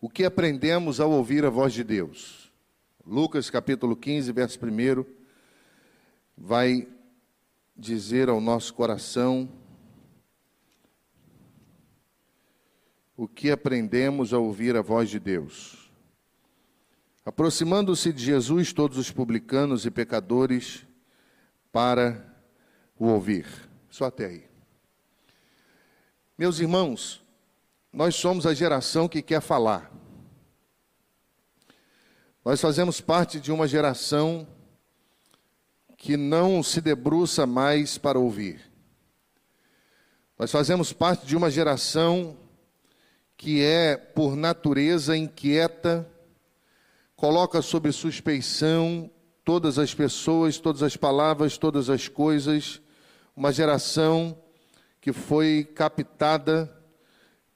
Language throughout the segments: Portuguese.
o que aprendemos ao ouvir a voz de Deus. Lucas capítulo 15, verso 1, vai dizer ao nosso coração o que aprendemos ao ouvir a voz de Deus. Aproximando-se de Jesus, todos os publicanos e pecadores para o ouvir. Só até aí. Meus irmãos, nós somos a geração que quer falar. Nós fazemos parte de uma geração que não se debruça mais para ouvir. Nós fazemos parte de uma geração que é, por natureza, inquieta, coloca sob suspeição todas as pessoas, todas as palavras, todas as coisas, uma geração que foi captada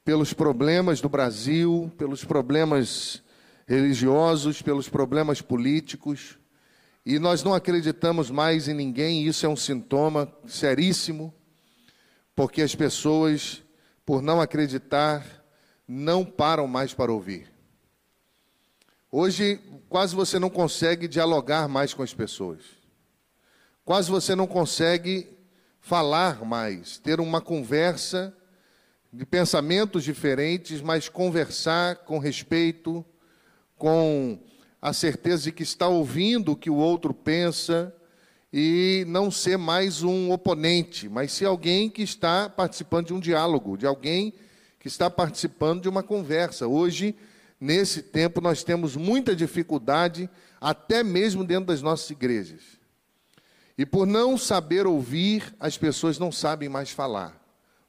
pelos problemas do Brasil, pelos problemas religiosos, pelos problemas políticos, e nós não acreditamos mais em ninguém, e isso é um sintoma seríssimo, porque as pessoas, por não acreditar, não param mais para ouvir. Hoje, quase você não consegue dialogar mais com as pessoas. Quase você não consegue falar mais, ter uma conversa de pensamentos diferentes, mas conversar com respeito, com a certeza de que está ouvindo o que o outro pensa e não ser mais um oponente, mas ser alguém que está participando de um diálogo, de alguém que está participando de uma conversa. Hoje, nesse tempo, nós temos muita dificuldade, até mesmo dentro das nossas igrejas. E por não saber ouvir, as pessoas não sabem mais falar.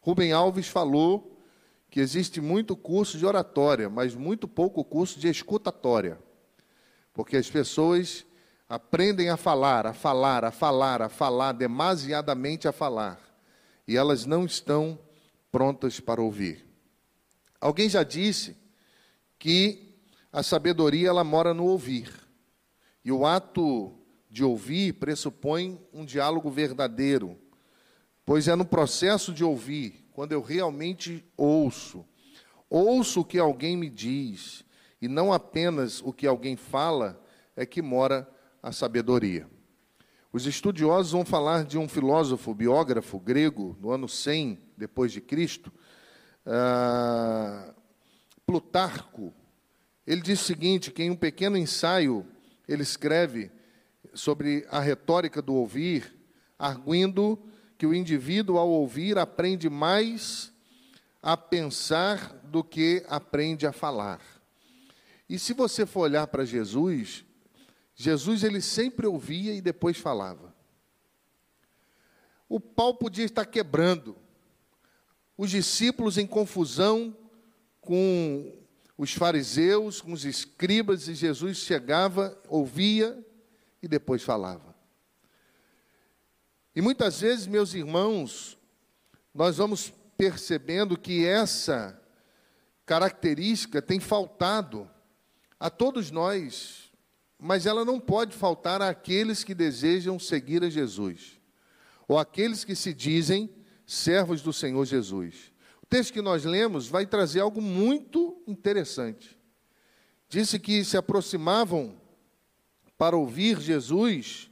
Rubem Alves falou que existe muito curso de oratória, mas muito pouco curso de escutatória. Porque as pessoas aprendem a falar, a falar, a falar, a falar, demasiadamente a falar. E elas não estão prontas para ouvir. Alguém já disse que a sabedoria ela mora no ouvir. E o ato de ouvir pressupõe um diálogo verdadeiro, pois é no processo de ouvir, quando eu realmente ouço, ouço o que alguém me diz, e não apenas o que alguém fala, é que mora a sabedoria. Os estudiosos vão falar de um filósofo, biógrafo grego, no ano 100 depois de Cristo, ah, Plutarco, ele diz o seguinte, que em um pequeno ensaio ele escreve sobre a retórica do ouvir, arguindo que o indivíduo ao ouvir aprende mais a pensar do que aprende a falar. E se você for olhar para Jesus, Jesus ele sempre ouvia e depois falava. O pau podia estar quebrando, os discípulos em confusão com os fariseus, com os escribas, e Jesus chegava, ouvia e depois falava. E muitas vezes, meus irmãos, nós vamos percebendo que essa característica tem faltado a todos nós, mas ela não pode faltar àqueles que desejam seguir a Jesus, ou àqueles que se dizem servos do Senhor Jesus. O texto que nós lemos vai trazer algo muito interessante. Disse que se aproximavam para ouvir Jesus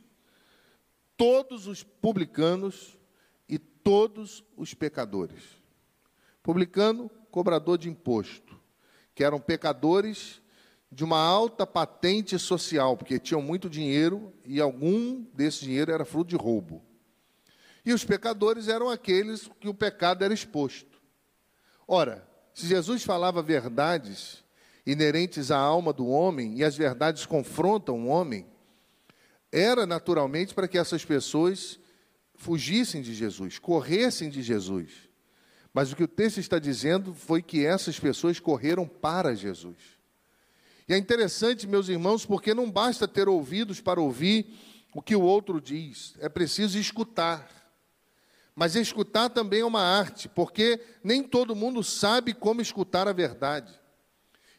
todos os publicanos e todos os pecadores. Publicano, cobrador de imposto, que eram pecadores de uma alta patente social, porque tinham muito dinheiro e algum desse dinheiro era fruto de roubo. E os pecadores eram aqueles que o pecado era exposto. Ora, se Jesus falava verdades inerentes à alma do homem e as verdades confrontam o homem, era naturalmente para que essas pessoas fugissem de Jesus, corressem de Jesus. Mas o que o texto está dizendo foi que essas pessoas correram para Jesus. E é interessante, meus irmãos, porque não basta ter ouvidos para ouvir o que o outro diz, é preciso escutar. Mas escutar também é uma arte, porque nem todo mundo sabe como escutar a verdade.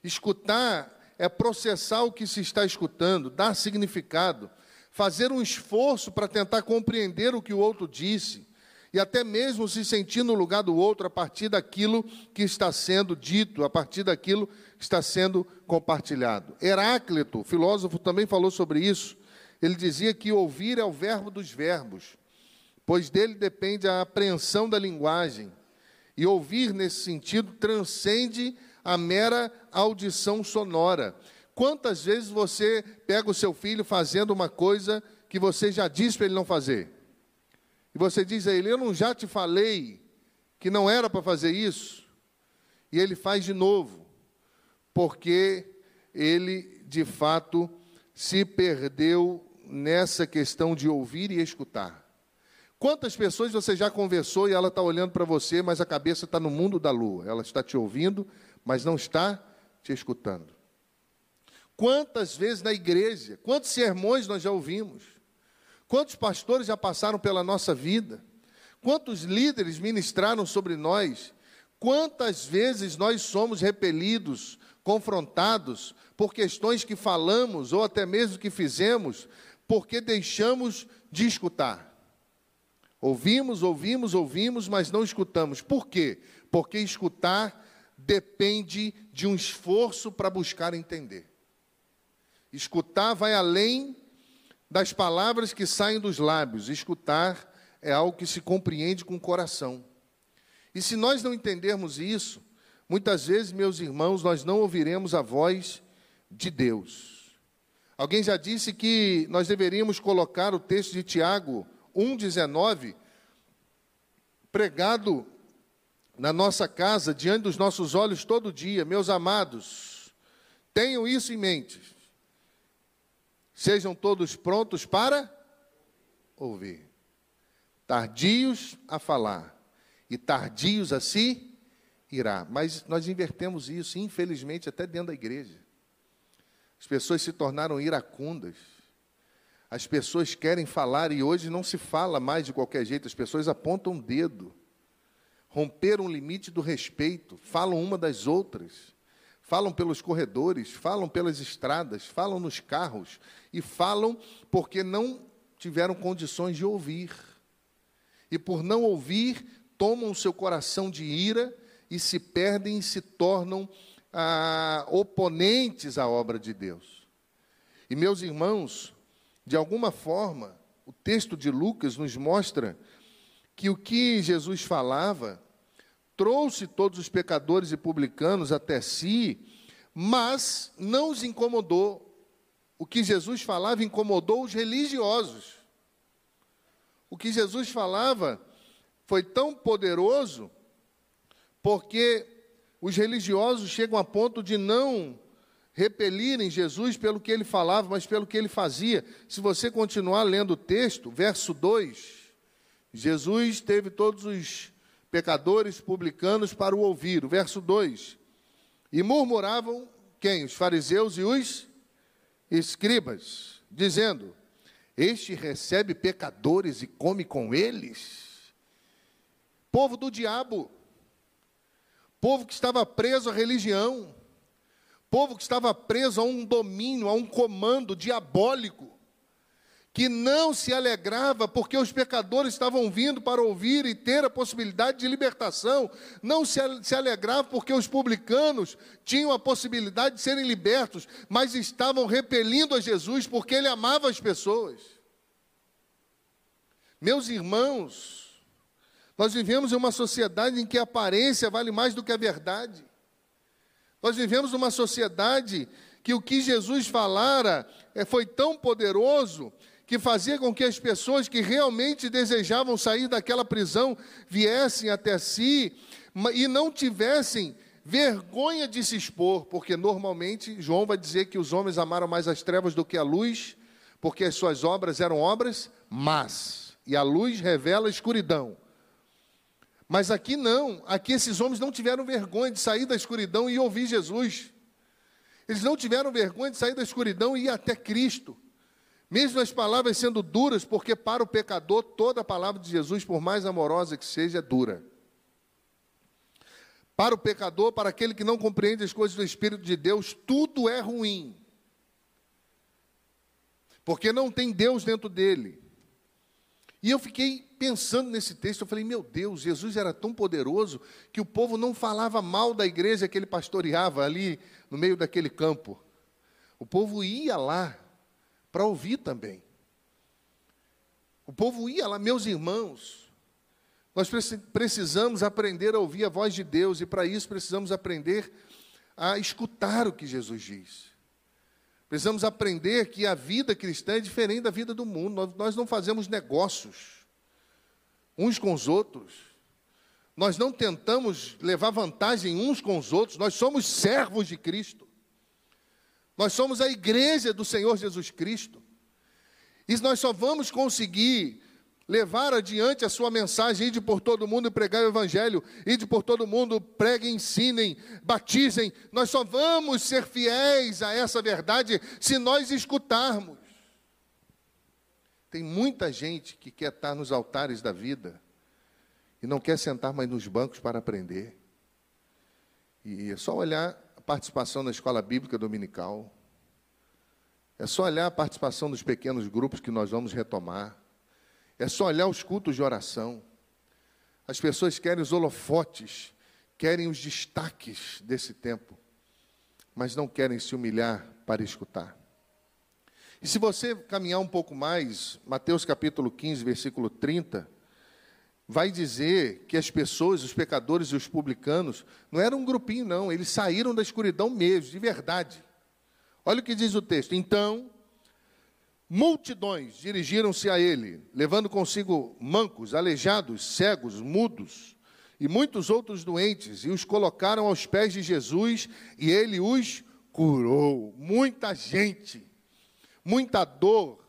Escutar é processar o que se está escutando, dar significado, fazer um esforço para tentar compreender o que o outro disse. e até mesmo se sentir no lugar do outro a partir daquilo que está sendo dito, a partir daquilo que está sendo compartilhado. Heráclito, filósofo, também falou sobre isso. Ele dizia que ouvir é o verbo dos verbos, pois dele depende a apreensão da linguagem. E ouvir, nesse sentido, transcende a mera audição sonora. Quantas vezes você pega o seu filho fazendo uma coisa que você já disse para ele não fazer? E você diz a ele: Eu não já te falei que não era para fazer isso? E ele faz de novo, porque ele, de fato, se perdeu nessa questão de ouvir e escutar. Quantas pessoas você já conversou e ela está olhando para você, mas a cabeça está no mundo da lua? Ela está te ouvindo, mas não está te escutando. Quantas vezes na igreja, quantos sermões nós já ouvimos? Quantos pastores já passaram pela nossa vida? Quantos líderes ministraram sobre nós? Quantas vezes nós somos repelidos, confrontados por questões que falamos ou até mesmo que fizemos, porque deixamos de escutar? Ouvimos, ouvimos, ouvimos, mas não escutamos. Por quê? Porque escutar depende de um esforço para buscar entender. Escutar vai além das palavras que saem dos lábios. Escutar é algo que se compreende com o coração. E se nós não entendermos isso, muitas vezes, meus irmãos, nós não ouviremos a voz de Deus. Alguém já disse que nós deveríamos colocar o texto de Tiago 1,19 pregado na nossa casa, diante dos nossos olhos todo dia. Meus amados, tenham isso em mente. Sejam todos prontos para ouvir, tardios a falar e tardios a se irá. Mas nós invertemos isso, infelizmente, até dentro da igreja. As pessoas se tornaram iracundas. As pessoas querem falar e hoje não se fala mais de qualquer jeito, as pessoas apontam o dedo. Romperam o limite do respeito, falam uma das outras falam pelos corredores, falam pelas estradas, falam nos carros e falam porque não tiveram condições de ouvir. E por não ouvir, tomam o seu coração de ira e se perdem e se tornam ah, oponentes à obra de Deus. E meus irmãos, de alguma forma, o texto de Lucas nos mostra que o que Jesus falava trouxe todos os pecadores e publicanos até si, mas não os incomodou. O que Jesus falava incomodou os religiosos. O que Jesus falava foi tão poderoso porque os religiosos chegam a ponto de não repelirem Jesus pelo que ele falava, mas pelo que ele fazia. Se você continuar lendo o texto, verso 2, Jesus teve todos os pecadores publicanos para o ouvir. O verso 2. E murmuravam quem? Os fariseus e os escribas, dizendo: Este recebe pecadores e come com eles. Povo do diabo, povo que estava preso à religião, povo que estava preso a um domínio, a um comando diabólico que não se alegrava porque os pecadores estavam vindo para ouvir e ter a possibilidade de libertação, não se, alegrava porque os publicanos tinham a possibilidade de serem libertos, mas estavam repelindo a Jesus porque ele amava as pessoas. Meus irmãos, nós vivemos em uma sociedade em que a aparência vale mais do que a verdade. Nós vivemos numa sociedade que o que Jesus falara eh, foi tão poderoso que fazia com que as pessoas que realmente desejavam sair daquela prisão viessem até si e não tivessem vergonha de se expor, porque normalmente João vai dizer que os homens amaram mais as trevas do que a luz, porque as suas obras eram obras más, e a luz revela a escuridão. Mas aqui não, aqui esses homens não tiveram vergonha de sair da escuridão e ouvir Jesus. Eles não tiveram vergonha de sair da escuridão e ir até Cristo. Mesmo as palavras sendo duras, porque para o pecador toda a palavra de Jesus, por mais amorosa que seja, é dura. Para o pecador, para aquele que não compreende as coisas do Espírito de Deus, tudo é ruim. Porque não tem Deus dentro dele. E eu fiquei pensando nesse texto, eu falei, meu Deus, Jesus era tão poderoso que o povo não falava mal da igreja que ele pastoreava ali no meio daquele campo. O povo ia lá para ouvir também. O povo ia lá, meus irmãos. Nós precisamos aprender a ouvir a voz de Deus e para isso precisamos aprender a escutar o que Jesus diz. Precisamos aprender que a vida cristã é diferente da vida do mundo. Nós não fazemos negócios uns com os outros. Nós não tentamos levar vantagem uns com os outros. Nós somos servos de Cristo. Nós somos a igreja do Senhor Jesus Cristo. E nós só vamos conseguir levar adiante a sua mensagem, ide por todo mundo e pregar o evangelho, ide por todo mundo, preguem, ensinem, batizem. Nós só vamos ser fiéis a essa verdade se nós escutarmos. Tem muita gente que quer estar nos altares da vida e não quer sentar mais nos bancos para aprender. E é só olhar participação na escola bíblica dominical. É só olhar a participação dos pequenos grupos que nós vamos retomar. É só olhar os cultos de oração. As pessoas querem os holofotes, querem os destaques desse tempo, mas não querem se humilhar para escutar. E se você caminhar um pouco mais, Mateus capítulo 15, versículo 30, vai dizer que as pessoas, os pecadores e os publicanos, não eram um grupinho, não, eles saíram da escuridão mesmo, de verdade. Olha o que diz o texto. Então, Multidões dirigiram-se a ele, levando consigo mancos, aleijados, cegos, mudos e muitos outros doentes, e os colocaram aos pés de Jesus, e ele os curou. Muita gente, muita dor,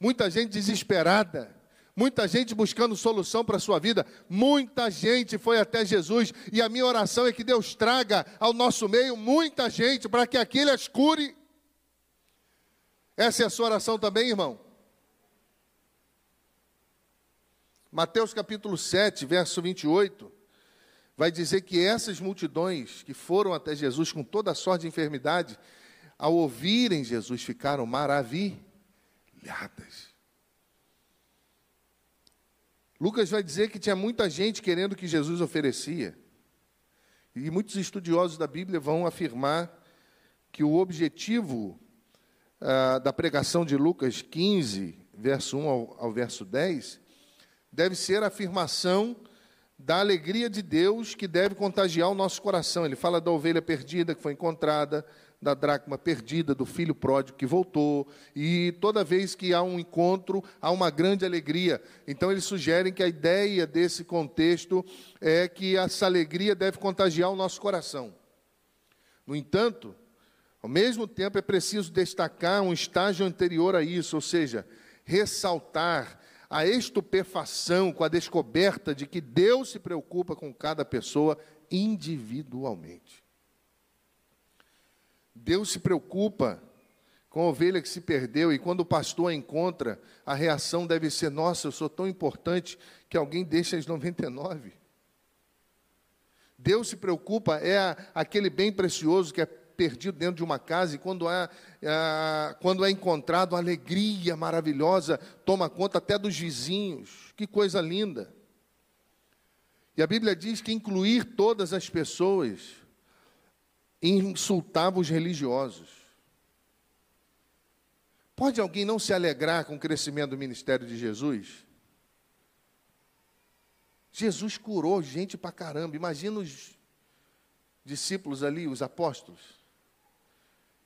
muita gente desesperada, muita gente buscando solução para a sua vida, muita gente foi até Jesus, e a minha oração é que Deus traga ao nosso meio muita gente para que aquele as cure essa é a sua oração também, irmão? Mateus capítulo 7, verso 28, vai dizer que essas multidões que foram até Jesus com toda a sorte de enfermidade, ao ouvirem Jesus, ficaram maravilhadas. Lucas vai dizer que tinha muita gente querendo o que Jesus oferecia. E muitos estudiosos da Bíblia vão afirmar que o objetivo ah, da pregação de Lucas 15, verso 1 ao, ao verso 10, deve ser a afirmação da alegria de Deus que deve contagiar o nosso coração. Ele fala da ovelha perdida que foi encontrada, da dracma perdida, do filho pródigo que voltou, e toda vez que há um encontro, há uma grande alegria. Então, eles sugerem que a ideia desse contexto é que essa alegria deve contagiar o nosso coração. No entanto, ao mesmo tempo, é preciso destacar um estágio anterior a isso, ou seja, ressaltar a estupefação com a descoberta de que Deus se preocupa com cada pessoa individualmente. Deus se preocupa com a ovelha que se perdeu, e quando o pastor a encontra, a reação deve ser: Nossa, eu sou tão importante que alguém deixa as 99. Deus se preocupa, é aquele bem precioso que é perdido dentro de uma casa e quando é, é, quando é encontrado, a alegria maravilhosa toma conta até dos vizinhos. Que coisa linda. E a Bíblia diz que incluir todas as pessoas insultava os religiosos. Pode alguém não se alegrar com o crescimento do ministério de Jesus? Jesus curou gente pra caramba. Imagina os discípulos ali, os apóstolos.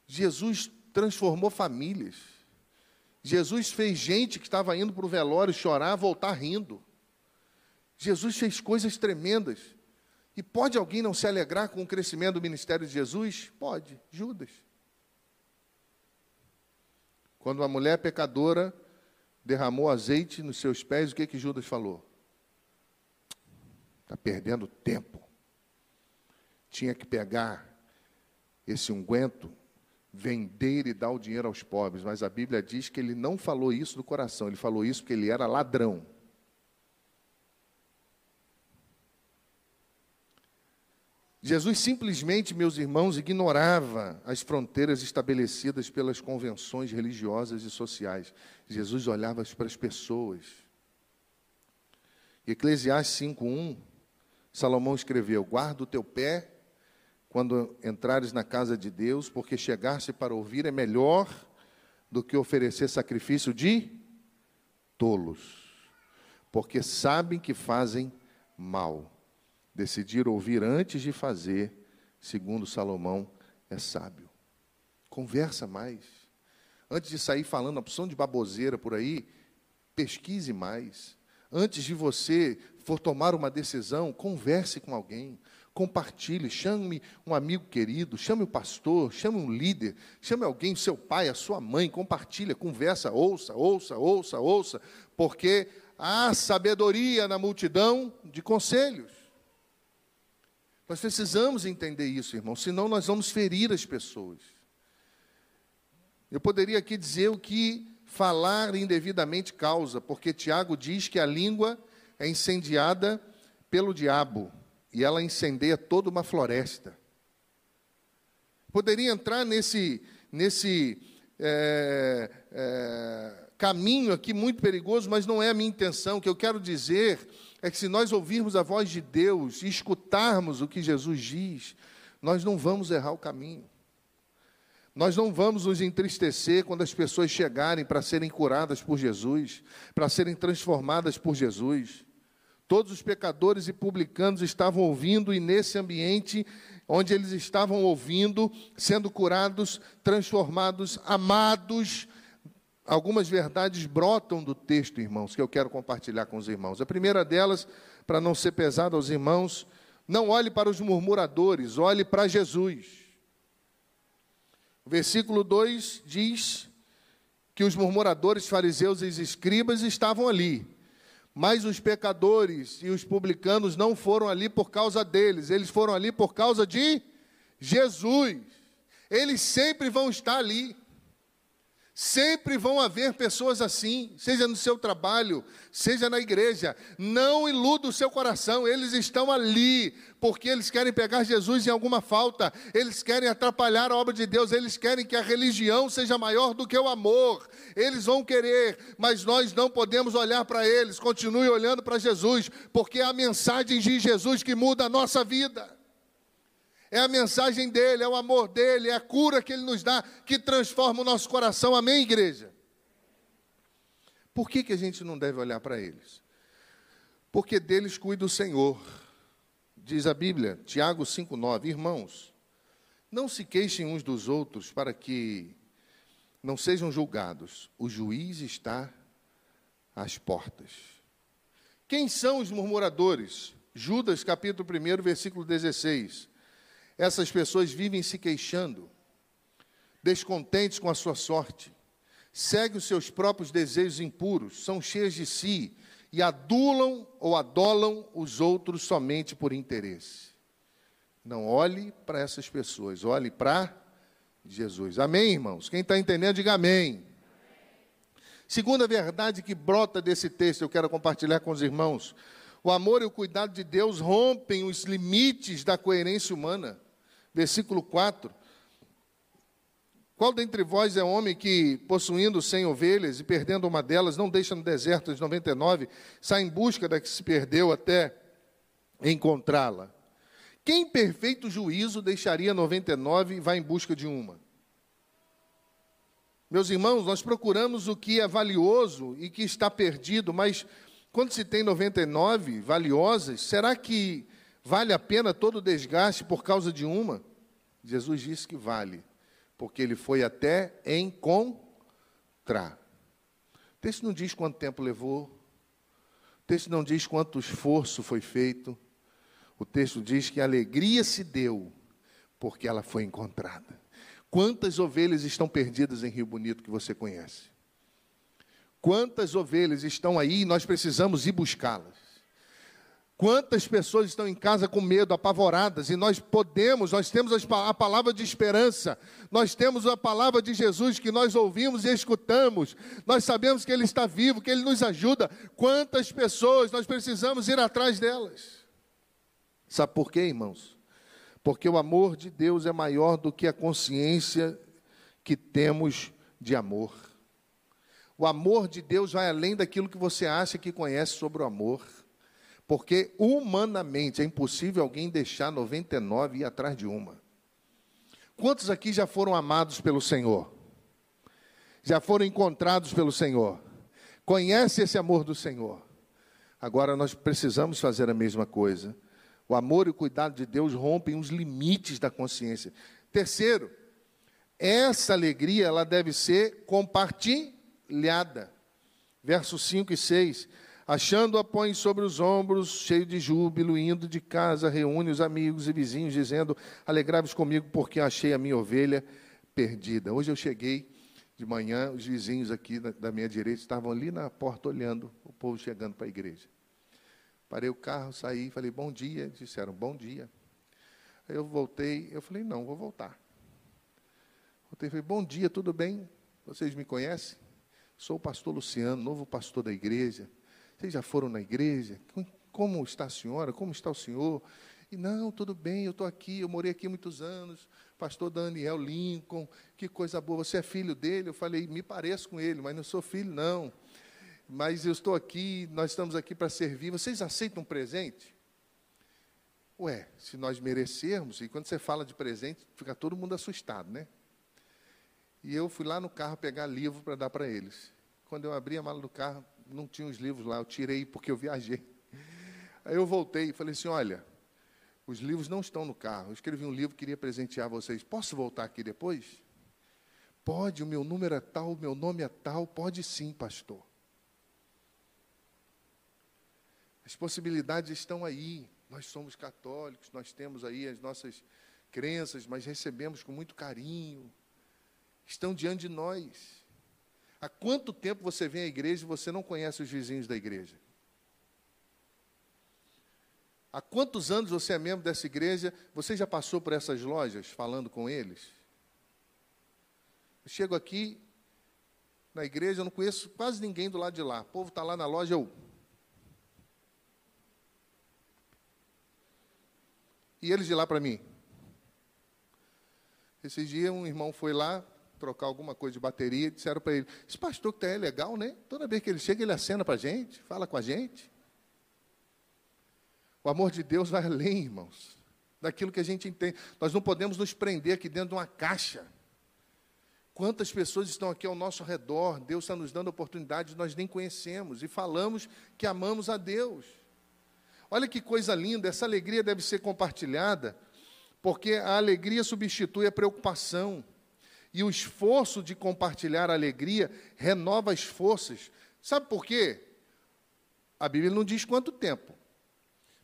Jesus transformou famílias. Jesus fez gente que estava indo para o velório chorar, voltar rindo. Jesus fez coisas tremendas. E pode alguém não se alegrar com o crescimento do ministério de Jesus? Pode, Judas. Quando a mulher pecadora derramou azeite nos seus pés, o que, que Judas falou? Está perdendo tempo. Tinha que pegar esse unguento vender e dar o dinheiro aos pobres, mas a Bíblia diz que ele não falou isso do coração, ele falou isso porque ele era ladrão. Jesus simplesmente, meus irmãos, ignorava as fronteiras estabelecidas pelas convenções religiosas e sociais. Jesus olhava para as pessoas. Eclesiastes 5:1, Salomão escreveu: Guarda o teu pé quando entrares na casa de Deus, porque chegar-se para ouvir é melhor do que oferecer sacrifício de tolos, porque sabem que fazem mal. Decidir ouvir antes de fazer, segundo Salomão, é sábio. Conversa mais. Antes de sair falando a opção de baboseira por aí, pesquise mais. Antes de você for tomar uma decisão, converse com alguém, compartilhe, chame um amigo querido, chame o pastor, chame um líder, chame alguém, seu pai, a sua mãe, compartilha, conversa, ouça, ouça, ouça, ouça, porque há sabedoria na multidão de conselhos. Nós precisamos entender isso, irmão, senão nós vamos ferir as pessoas. Eu poderia aqui dizer o que falar indevidamente causa, porque Tiago diz que a língua é incendiada pelo diabo e ela incendeia toda uma floresta. Poderia entrar nesse, nesse é, é, caminho aqui muito perigoso, mas não é a minha intenção. O que eu quero dizer é que se nós ouvirmos a voz de Deus e escutarmos o que Jesus diz, nós não vamos errar o caminho. Nós não vamos nos entristecer quando as pessoas chegarem para serem curadas por Jesus, para serem transformadas por Jesus. Todos os pecadores e publicanos estavam ouvindo, e nesse ambiente onde eles estavam ouvindo, sendo curados, transformados, amados, algumas verdades brotam do texto, irmãos, que eu quero compartilhar com os irmãos. A primeira delas, para não ser pesado aos irmãos, não olhe para os murmuradores, olhe para Jesus. O versículo 2 diz que os murmuradores, fariseus e escribas estavam ali, mas os pecadores e os publicanos não foram ali por causa deles, eles foram ali por causa de Jesus. Eles sempre vão estar ali. Sempre vão haver pessoas assim, seja no seu trabalho, seja na igreja. Não iluda o seu coração, eles estão ali porque eles querem pegar Jesus em alguma falta, eles querem atrapalhar a obra de Deus, eles querem que a religião seja maior do que o amor. Eles vão querer, mas nós não podemos olhar para eles, continue olhando para Jesus, porque é a mensagem de Jesus que muda a nossa vida é a mensagem dele, é o amor dele, é a cura que ele nos dá, que transforma o nosso coração. Amém, igreja? Por que, que a gente não deve olhar para eles? Porque deles cuida o Senhor. Diz a Bíblia, Tiago 5,9: Irmãos, não se queixem uns dos outros para que não sejam julgados. O juiz está às portas. Quem são os murmuradores? Judas, capítulo 1, versículo 16 essas pessoas vivem se queixando, descontentes com a sua sorte, seguem os seus próprios desejos impuros, são cheias de si e adulam ou adolam os outros somente por interesse. Não olhe para essas pessoas, olhe para Jesus. Amém, irmãos? Quem está entendendo, diga amém. Segunda verdade que brota desse texto, eu quero compartilhar com os irmãos. O amor e o cuidado de Deus rompem os limites da coerência humana versículo 4. Qual dentre vós é homem que, possuindo cem ovelhas e perdendo uma delas, não deixa no deserto as 99, sai em busca da que se perdeu até encontrá-la? Quem perfeito juízo deixaria 99 e vai em busca de uma? Meus irmãos, nós procuramos o que é valioso e que está perdido, mas quando se tem 99 valiosas, será que Vale a pena todo o desgaste por causa de uma? Jesus disse que vale, porque ele foi até encontrar. O texto não diz quanto tempo levou, o texto não diz quanto esforço foi feito, o texto diz que a alegria se deu porque ela foi encontrada. Quantas ovelhas estão perdidas em Rio Bonito que você conhece? Quantas ovelhas estão aí e nós precisamos ir buscá-las? Quantas pessoas estão em casa com medo, apavoradas, e nós podemos, nós temos a palavra de esperança, nós temos a palavra de Jesus que nós ouvimos e escutamos, nós sabemos que Ele está vivo, que Ele nos ajuda. Quantas pessoas nós precisamos ir atrás delas? Sabe por quê, irmãos? Porque o amor de Deus é maior do que a consciência que temos de amor. O amor de Deus vai além daquilo que você acha que conhece sobre o amor. Porque humanamente é impossível alguém deixar 99 e ir atrás de uma. Quantos aqui já foram amados pelo Senhor? Já foram encontrados pelo Senhor? Conhece esse amor do Senhor? Agora nós precisamos fazer a mesma coisa. O amor e o cuidado de Deus rompem os limites da consciência. Terceiro, essa alegria ela deve ser compartilhada. Versos 5 e 6. Achando-a, põe sobre os ombros, cheio de júbilo, indo de casa, reúne os amigos e vizinhos, dizendo: Alegrai-vos comigo, porque achei a minha ovelha perdida. Hoje eu cheguei de manhã, os vizinhos aqui da minha direita estavam ali na porta olhando o povo chegando para a igreja. Parei o carro, saí, falei: Bom dia. Disseram: Bom dia. Aí eu voltei, eu falei: Não, vou voltar. Voltei e falei: Bom dia, tudo bem? Vocês me conhecem? Sou o pastor Luciano, novo pastor da igreja. Vocês já foram na igreja? Como está a senhora? Como está o senhor? E não, tudo bem, eu estou aqui, eu morei aqui muitos anos. Pastor Daniel Lincoln, que coisa boa. Você é filho dele? Eu falei, me pareço com ele, mas não sou filho, não. Mas eu estou aqui, nós estamos aqui para servir. Vocês aceitam um presente? Ué, se nós merecermos, e quando você fala de presente, fica todo mundo assustado, né? E eu fui lá no carro pegar livro para dar para eles. Quando eu abri a mala do carro, não tinha os livros lá, eu tirei porque eu viajei. Aí eu voltei e falei assim: olha, os livros não estão no carro. Eu escrevi um livro, queria presentear vocês. Posso voltar aqui depois? Pode, o meu número é tal, o meu nome é tal. Pode sim, pastor. As possibilidades estão aí. Nós somos católicos, nós temos aí as nossas crenças, mas recebemos com muito carinho. Estão diante de nós. Há quanto tempo você vem à igreja e você não conhece os vizinhos da igreja? Há quantos anos você é membro dessa igreja? Você já passou por essas lojas falando com eles? Eu chego aqui na igreja, eu não conheço quase ninguém do lado de lá. O povo está lá na loja, eu. E eles de lá para mim. Esses dias um irmão foi lá, trocar alguma coisa de bateria, disseram para ele: Esse pastor que está é legal, né? Toda vez que ele chega, ele acena para a gente, fala com a gente. O amor de Deus vai além, irmãos, daquilo que a gente entende. Nós não podemos nos prender aqui dentro de uma caixa. Quantas pessoas estão aqui ao nosso redor, Deus está nos dando oportunidades, nós nem conhecemos, e falamos que amamos a Deus. Olha que coisa linda, essa alegria deve ser compartilhada, porque a alegria substitui a preocupação. E o esforço de compartilhar a alegria renova as forças. Sabe por quê? A Bíblia não diz quanto tempo,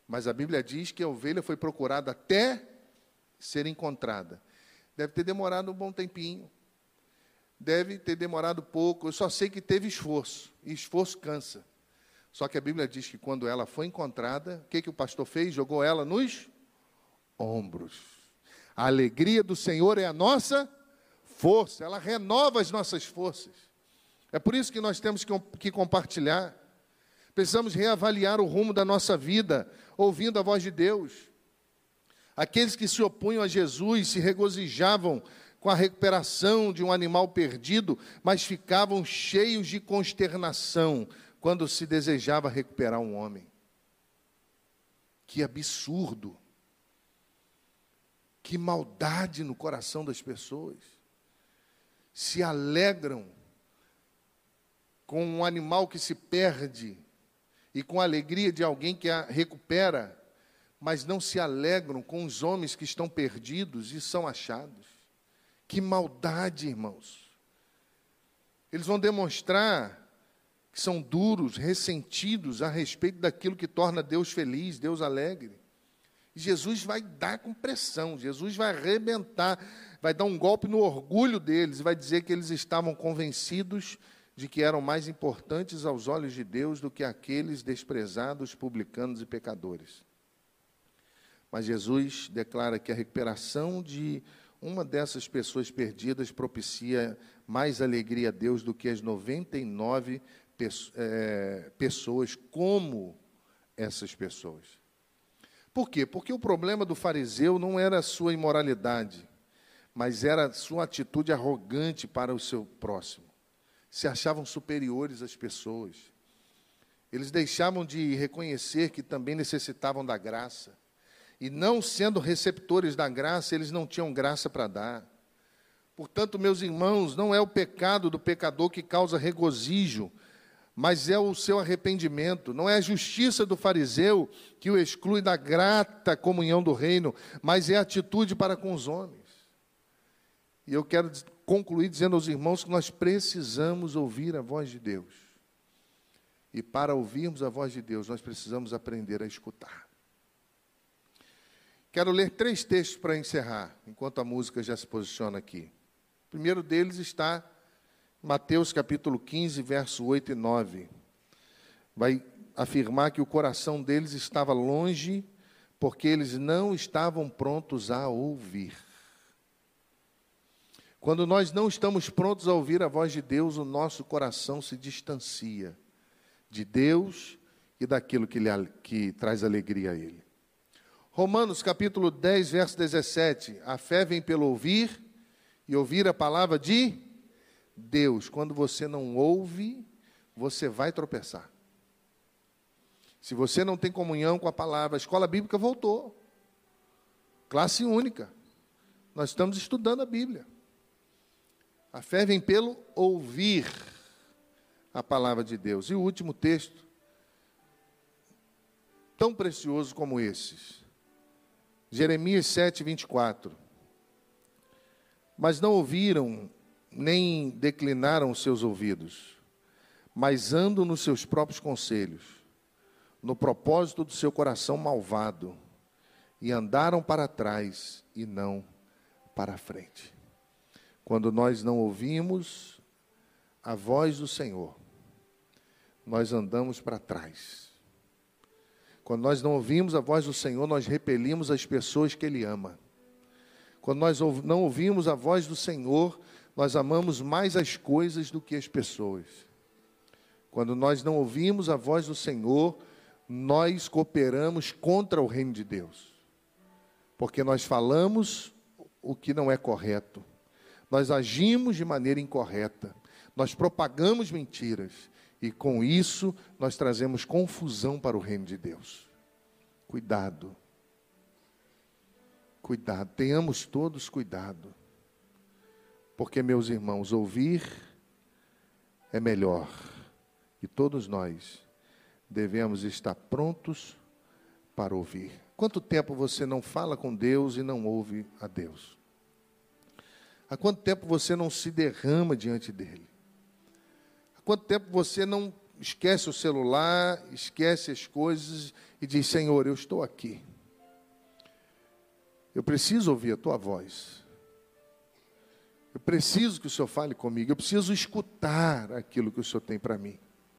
mas a Bíblia diz que a ovelha foi procurada até ser encontrada. Deve ter demorado um bom tempinho. Deve ter demorado pouco. Eu só sei que teve esforço. E esforço cansa. Só que a Bíblia diz que quando ela foi encontrada, o que, que o pastor fez? Jogou ela nos ombros. A alegria do Senhor é a nossa força, ela renova as nossas forças. É por isso que nós temos que, que compartilhar. Precisamos reavaliar o rumo da nossa vida, ouvindo a voz de Deus. Aqueles que se opunham a Jesus se regozijavam com a recuperação de um animal perdido, mas ficavam cheios de consternação quando se desejava recuperar um homem. Que absurdo! Que maldade no coração das pessoas se alegram com um animal que se perde e com a alegria de alguém que a recupera, mas não se alegram com os homens que estão perdidos e são achados. Que maldade, irmãos. Eles vão demonstrar que são duros, ressentidos a respeito daquilo que torna Deus feliz, Deus alegre. Jesus vai dar com pressão, Jesus vai arrebentar vai dar um golpe no orgulho deles e vai dizer que eles estavam convencidos de que eram mais importantes aos olhos de Deus do que aqueles desprezados, publicanos e pecadores. Mas Jesus declara que a recuperação de uma dessas pessoas perdidas propicia mais alegria a Deus do que as 99 é, pessoas como essas pessoas. Por quê? Porque o problema do fariseu não era a sua imoralidade, mas era sua atitude arrogante para o seu próximo. Se achavam superiores às pessoas. Eles deixavam de reconhecer que também necessitavam da graça. E não sendo receptores da graça, eles não tinham graça para dar. Portanto, meus irmãos, não é o pecado do pecador que causa regozijo, mas é o seu arrependimento. Não é a justiça do fariseu que o exclui da grata comunhão do reino, mas é a atitude para com os homens. E eu quero concluir dizendo aos irmãos que nós precisamos ouvir a voz de Deus. E para ouvirmos a voz de Deus, nós precisamos aprender a escutar. Quero ler três textos para encerrar, enquanto a música já se posiciona aqui. O primeiro deles está Mateus capítulo 15, verso 8 e 9. Vai afirmar que o coração deles estava longe, porque eles não estavam prontos a ouvir. Quando nós não estamos prontos a ouvir a voz de Deus, o nosso coração se distancia de Deus e daquilo que, lhe, que traz alegria a Ele. Romanos capítulo 10, verso 17. A fé vem pelo ouvir e ouvir a palavra de Deus. Quando você não ouve, você vai tropeçar. Se você não tem comunhão com a palavra, a escola bíblica voltou. Classe única. Nós estamos estudando a Bíblia. A fé vem pelo ouvir a palavra de Deus. E o último texto, tão precioso como esses. Jeremias 7, 24. Mas não ouviram, nem declinaram os seus ouvidos, mas andam nos seus próprios conselhos, no propósito do seu coração malvado, e andaram para trás e não para frente. Quando nós não ouvimos a voz do Senhor, nós andamos para trás. Quando nós não ouvimos a voz do Senhor, nós repelimos as pessoas que Ele ama. Quando nós não ouvimos a voz do Senhor, nós amamos mais as coisas do que as pessoas. Quando nós não ouvimos a voz do Senhor, nós cooperamos contra o reino de Deus. Porque nós falamos o que não é correto nós agimos de maneira incorreta, nós propagamos mentiras e com isso nós trazemos confusão para o reino de Deus. Cuidado. Cuidado, tenhamos todos cuidado. Porque, meus irmãos, ouvir é melhor. E todos nós devemos estar prontos para ouvir. Quanto tempo você não fala com Deus e não ouve a Deus? Há quanto tempo você não se derrama diante dele? Há quanto tempo você não esquece o celular, esquece as coisas e diz: Senhor, eu estou aqui. Eu preciso ouvir a tua voz. Eu preciso que o Senhor fale comigo. Eu preciso escutar aquilo que o Senhor tem para mim.